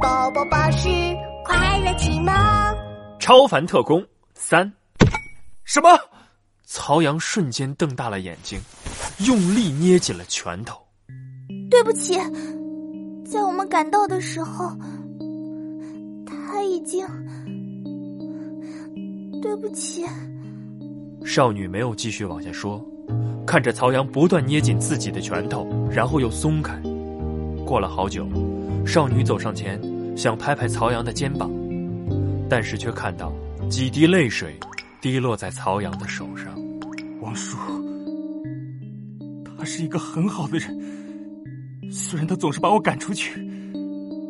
宝宝巴士快乐启蒙，超凡特工三。什么？曹阳瞬间瞪大了眼睛，用力捏紧了拳头。对不起，在我们赶到的时候，他已经……对不起。少女没有继续往下说，看着曹阳不断捏紧自己的拳头，然后又松开。过了好久，少女走上前，想拍拍曹阳的肩膀，但是却看到几滴泪水滴落在曹阳的手上。王叔，他是一个很好的人，虽然他总是把我赶出去，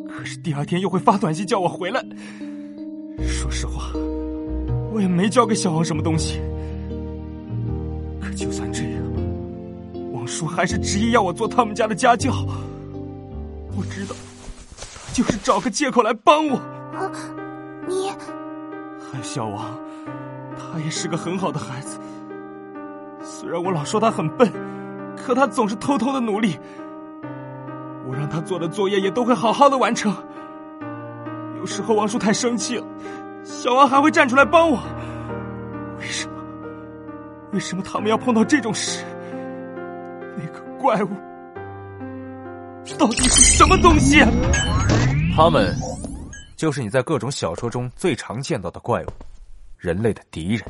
可是第二天又会发短信叫我回来。说实话，我也没交给小王什么东西。可就算这样，王叔还是执意要我做他们家的家教。我知道，就是找个借口来帮我。啊，你，海小王，他也是个很好的孩子。虽然我老说他很笨，可他总是偷偷的努力。我让他做的作业也都会好好的完成。有时候王叔太生气了，小王还会站出来帮我。为什么？为什么他们要碰到这种事？那个怪物到底是什么东西？他们就是你在各种小说中最常见到的怪物，人类的敌人。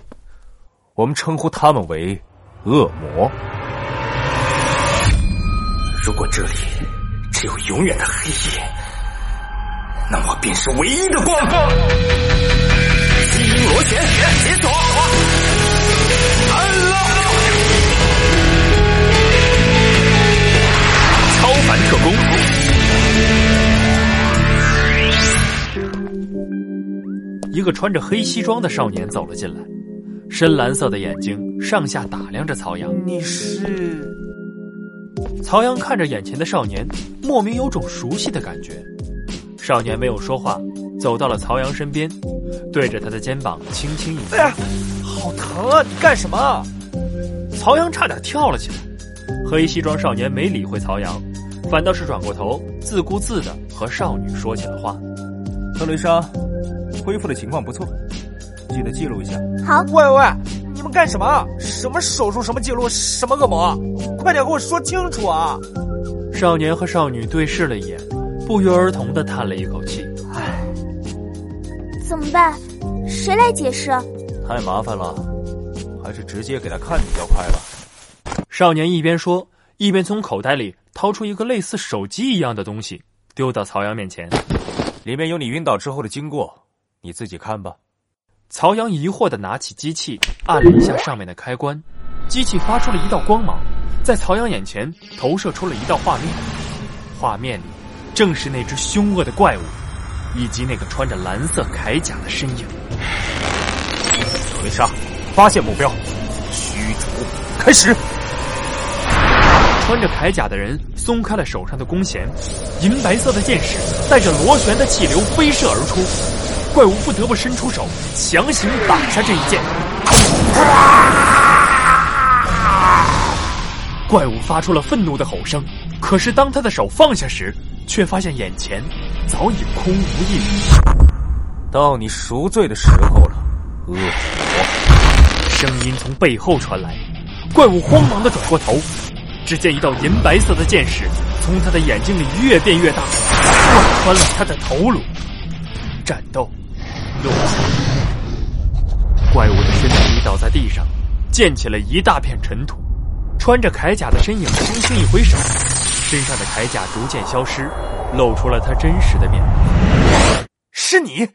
我们称呼他们为。恶魔。如果这里只有永远的黑夜，那么便是唯一的光芒。基因螺旋解锁，安乐，超凡特工。一个穿着黑西装的少年走了进来。深蓝色的眼睛上下打量着曹阳。你是？曹阳看着眼前的少年，莫名有种熟悉的感觉。少年没有说话，走到了曹阳身边，对着他的肩膀轻轻一拍。哎呀，好疼啊！你干什么？曹阳差点跳了起来。黑西装少年没理会曹阳，反倒是转过头，自顾自的和少女说起了话。特雷莎，恢复的情况不错。记得记录一下。好。喂喂，你们干什么？什么手术？什么记录？什么恶魔？快点给我说清楚啊！少年和少女对视了一眼，不约而同的叹了一口气。唉，怎么办？谁来解释？太麻烦了，还是直接给他看比较快吧。少年一边说，一边从口袋里掏出一个类似手机一样的东西，丢到曹阳面前。里面有你晕倒之后的经过，你自己看吧。曹阳疑惑的拿起机器，按了一下上面的开关，机器发出了一道光芒，在曹阳眼前投射出了一道画面。画面里，正是那只凶恶的怪物，以及那个穿着蓝色铠甲的身影。特蕾莎，发现目标，驱逐开始。穿着铠甲的人松开了手上的弓弦，银白色的箭矢带着螺旋的气流飞射而出。怪物不得不伸出手，强行挡下这一剑。怪物发出了愤怒的吼声，可是当他的手放下时，却发现眼前早已空无一人。到你赎罪的时候了，恶魔！声音从背后传来，怪物慌忙的转过头，只见一道银白色的剑矢从他的眼睛里越变越大，贯穿了他的头颅。战斗。落下，怪物的身体倒在地上，溅起了一大片尘土。穿着铠甲的身影轻轻一挥手，身上的铠甲逐渐消失，露出了他真实的面目。是你，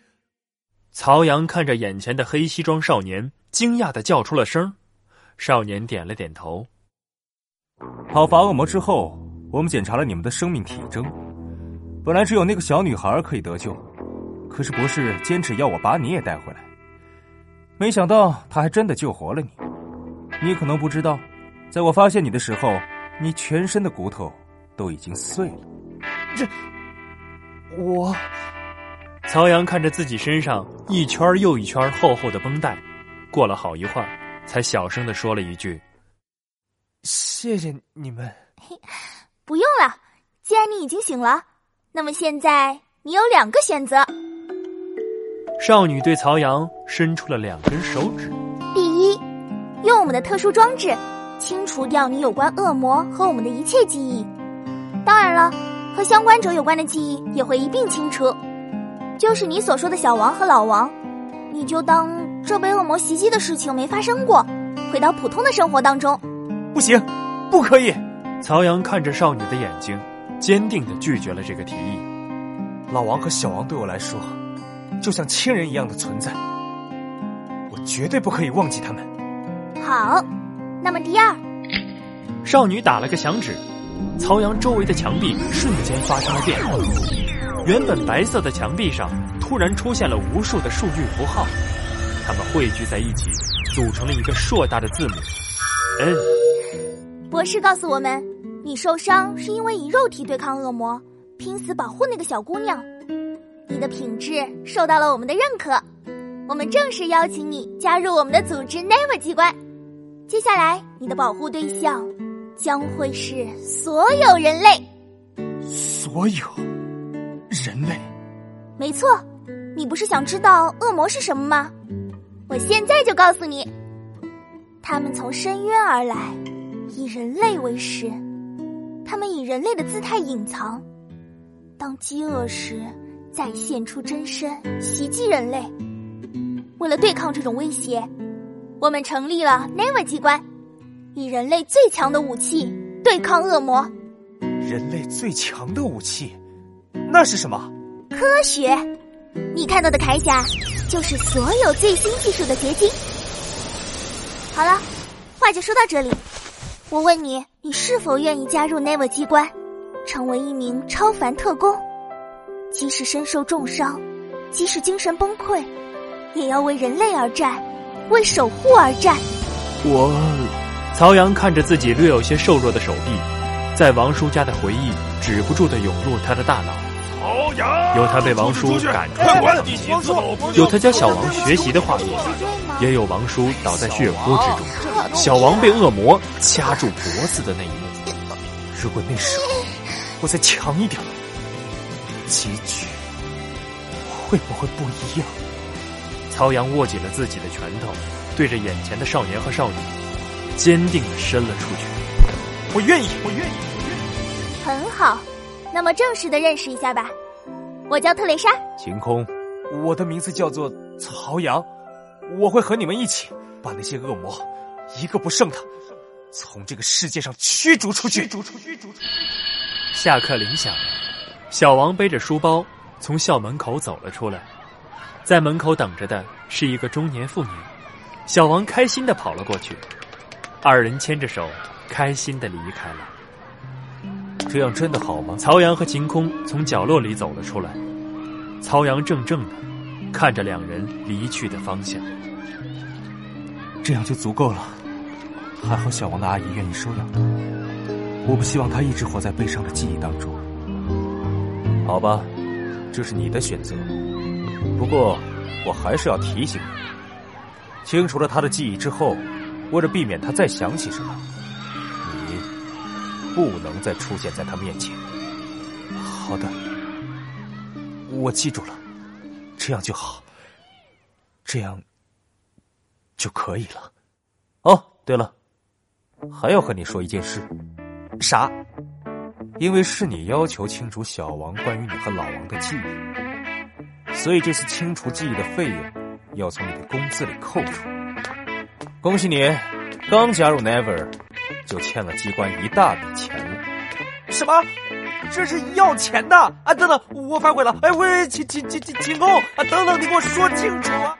曹阳看着眼前的黑西装少年，惊讶的叫出了声。少年点了点头。讨伐恶魔之后，我们检查了你们的生命体征，本来只有那个小女孩可以得救。可是博士坚持要我把你也带回来，没想到他还真的救活了你。你可能不知道，在我发现你的时候，你全身的骨头都已经碎了。这，我……曹阳看着自己身上一圈又一圈厚厚的绷带，过了好一会儿，才小声的说了一句：“谢谢你们。”不用了，既然你已经醒了，那么现在。你有两个选择。少女对曹阳伸出了两根手指。第一，用我们的特殊装置清除掉你有关恶魔和我们的一切记忆。当然了，和相关者有关的记忆也会一并清除。就是你所说的小王和老王，你就当这被恶魔袭击的事情没发生过，回到普通的生活当中。不行，不可以！曹阳看着少女的眼睛，坚定的拒绝了这个提议。老王和小王对我来说，就像亲人一样的存在，我绝对不可以忘记他们。好，那么第二，少女打了个响指，曹阳周围的墙壁瞬间发生了变化。原本白色的墙壁上突然出现了无数的数据符号，它们汇聚在一起，组成了一个硕大的字母 N。博士告诉我们，你受伤是因为以肉体对抗恶魔，拼死保护那个小姑娘。你的品质受到了我们的认可，我们正式邀请你加入我们的组织 Never 机关。接下来，你的保护对象将会是所有人类。所有。人类，没错，你不是想知道恶魔是什么吗？我现在就告诉你，他们从深渊而来，以人类为食，他们以人类的姿态隐藏，当饥饿时再现出真身袭击人类。为了对抗这种威胁，我们成立了 Never 机关，以人类最强的武器对抗恶魔。人类最强的武器。那是什么？科学，你看到的铠甲就是所有最新技术的结晶。好了，话就说到这里。我问你，你是否愿意加入 Never 机关，成为一名超凡特工？即使身受重伤，即使精神崩溃，也要为人类而战，为守护而战。我，曹阳看着自己略有些瘦弱的手臂，在王叔家的回忆止不住的涌入他的大脑。曹阳有他被王叔赶出去的有他教小王学习的画面，也有王叔倒在血泊之中，小王被恶魔掐住脖子的那一幕。如果那时候我再强一点，结局会不会不一样？曹阳握紧了自己的拳头，对着眼前的少年和少女，坚定的伸了出去。我愿意，我愿意，我愿意很好。那么正式的认识一下吧，我叫特蕾莎。晴空，我的名字叫做曹阳，我会和你们一起把那些恶魔一个不剩的从这个世界上驱逐出去。驱逐出去。下课铃响了，小王背着书包从校门口走了出来，在门口等着的是一个中年妇女。小王开心的跑了过去，二人牵着手，开心的离开了。这样真的好吗？曹阳和晴空从角落里走了出来，曹阳怔怔的看着两人离去的方向。这样就足够了，还好小王的阿姨愿意收养他。我不希望他一直活在悲伤的记忆当中。好吧，这是你的选择。不过，我还是要提醒你，清除了他的记忆之后，为了避免他再想起什么。你不能再出现在他面前。好的，我记住了，这样就好，这样就可以了。哦，对了，还要和你说一件事。啥？因为是你要求清除小王关于你和老王的记忆，所以这次清除记忆的费用要从你的工资里扣除。恭喜你，刚加入 Never。就欠了机关一大笔钱了。什么？这是要钱的啊！等等，我反悔了。哎喂，秦秦秦秦秦空啊！等等，你给我说清楚啊！